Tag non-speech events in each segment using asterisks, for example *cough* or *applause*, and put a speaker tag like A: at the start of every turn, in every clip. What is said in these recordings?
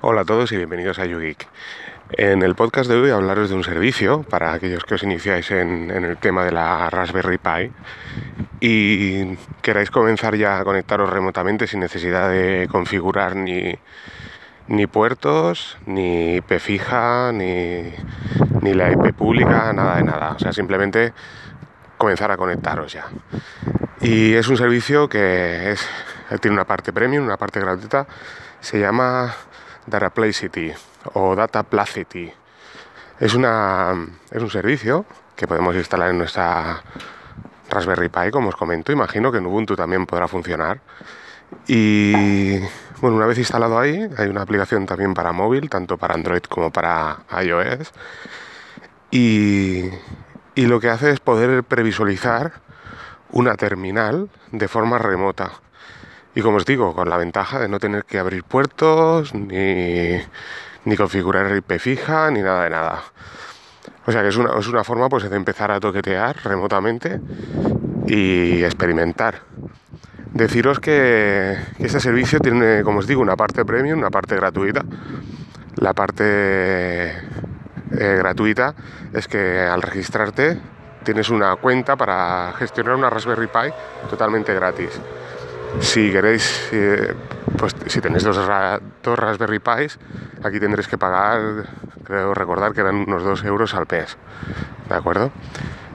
A: Hola a todos y bienvenidos a YouGeek. En el podcast de hoy hablaros de un servicio para aquellos que os iniciáis en, el tema de la Raspberry Pi y queráis comenzar ya a conectaros remotamente sin necesidad de configurar ni, ni puertos, ni IP fija, ni, ni la IP pública, nada de nada. O sea, simplemente comenzar a conectaros ya. Y es un servicio que tiene una parte premium, una parte gratuita. Se llama Dataplicity o Dataplacity. Es, una, es un servicio que podemos instalar en nuestra Raspberry Pi, como os comento. Imagino que en Ubuntu también podrá funcionar. Y bueno, una vez instalado ahí, hay una aplicación también para móvil, tanto para Android como para iOS. Y lo que hace es poder previsualizar una terminal de forma remota. Y como os digo, con la ventaja de no tener que abrir puertos, ni, ni configurar IP fija, ni nada de nada. O sea que es una, es una forma pues, de empezar a toquetear remotamente y experimentar. Deciros que, este servicio tiene, como os digo, una parte premium, una parte gratuita. La parte eh, gratuita es que al registrarte tienes una cuenta para gestionar una Raspberry Pi totalmente gratis. Si queréis, eh, pues si tenéis dos, Raspberry Pis, aquí tendréis que pagar, creo recordar que eran unos 2 euros al mes. ¿De acuerdo?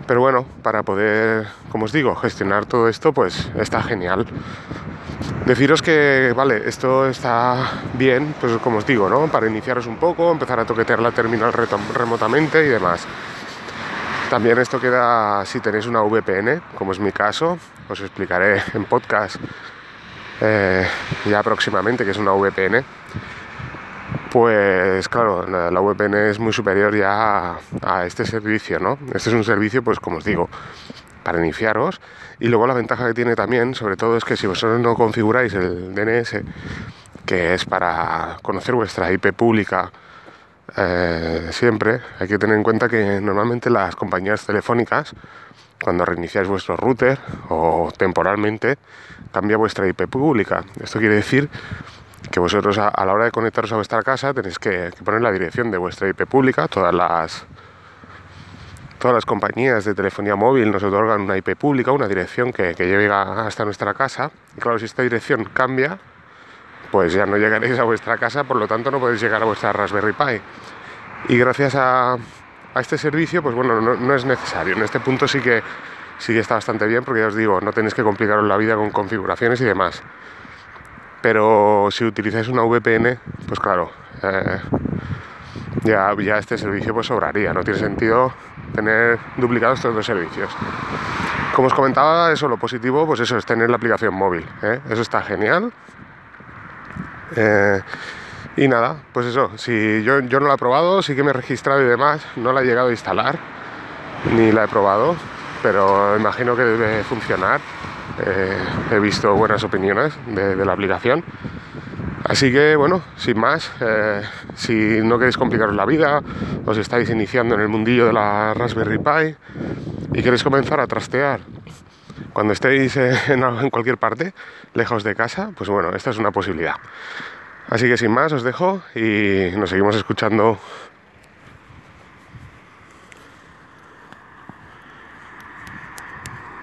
A: Pero bueno, para poder, como os digo, gestionar todo esto, pues está genial. Deciros que, vale, esto está bien, pues como os digo, ¿no? Para iniciaros un poco, empezar a toquetear la terminal remotamente y demás. También esto queda si tenéis una VPN, como es mi caso, os explicaré *laughs* en podcast eh, ya próximamente que es una VPN. Pues claro, la, VPN es muy superior ya a, este servicio, ¿no? Este es un servicio, pues como os digo, para iniciaros. Y luego la ventaja que tiene también, sobre todo, es que si vosotros no configuráis el DNS, que es para conocer vuestra IP pública, eh, siempre hay que tener en cuenta que normalmente las compañías telefónicas, cuando reiniciáis vuestro router o temporalmente, cambia vuestra IP pública. Esto quiere decir que vosotros a, la hora de conectaros a vuestra casa tenéis que, poner la dirección de vuestra IP pública. Todas las, todas las compañías de telefonía móvil nos otorgan una IP pública, una dirección que, que llegue hasta nuestra casa. Y claro, si esta dirección cambia, pues ya no llegaréis a vuestra casa, por lo tanto no podéis llegar a vuestra Raspberry Pi. Y gracias a, este servicio, pues bueno, no, es necesario. En este punto sí que, sí está bastante bien, porque ya os digo, no tenéis que complicaros la vida con configuraciones y demás. Pero si utilizáis una VPN, pues claro, eh, ya, ya este servicio pues sobraría. No tiene sentido tener duplicados estos dos servicios. Como os comentaba, eso lo positivo, pues eso es tener la aplicación móvil. ¿eh? Eso está genial. Eh, y nada, pues eso, si yo, yo no la he probado, sí que me he registrado y demás, no la he llegado a instalar, ni la he probado, pero imagino que debe funcionar. Eh, he visto buenas opiniones de, la aplicación. Así que bueno, sin más, eh, si no queréis complicaros la vida, os estáis iniciando en el mundillo de la Raspberry Pi y queréis comenzar a trastear cuando estéis *laughs* en, cualquier parte, lejos de casa, pues bueno, esta es una posibilidad. Así que sin más os dejo y nos seguimos escuchando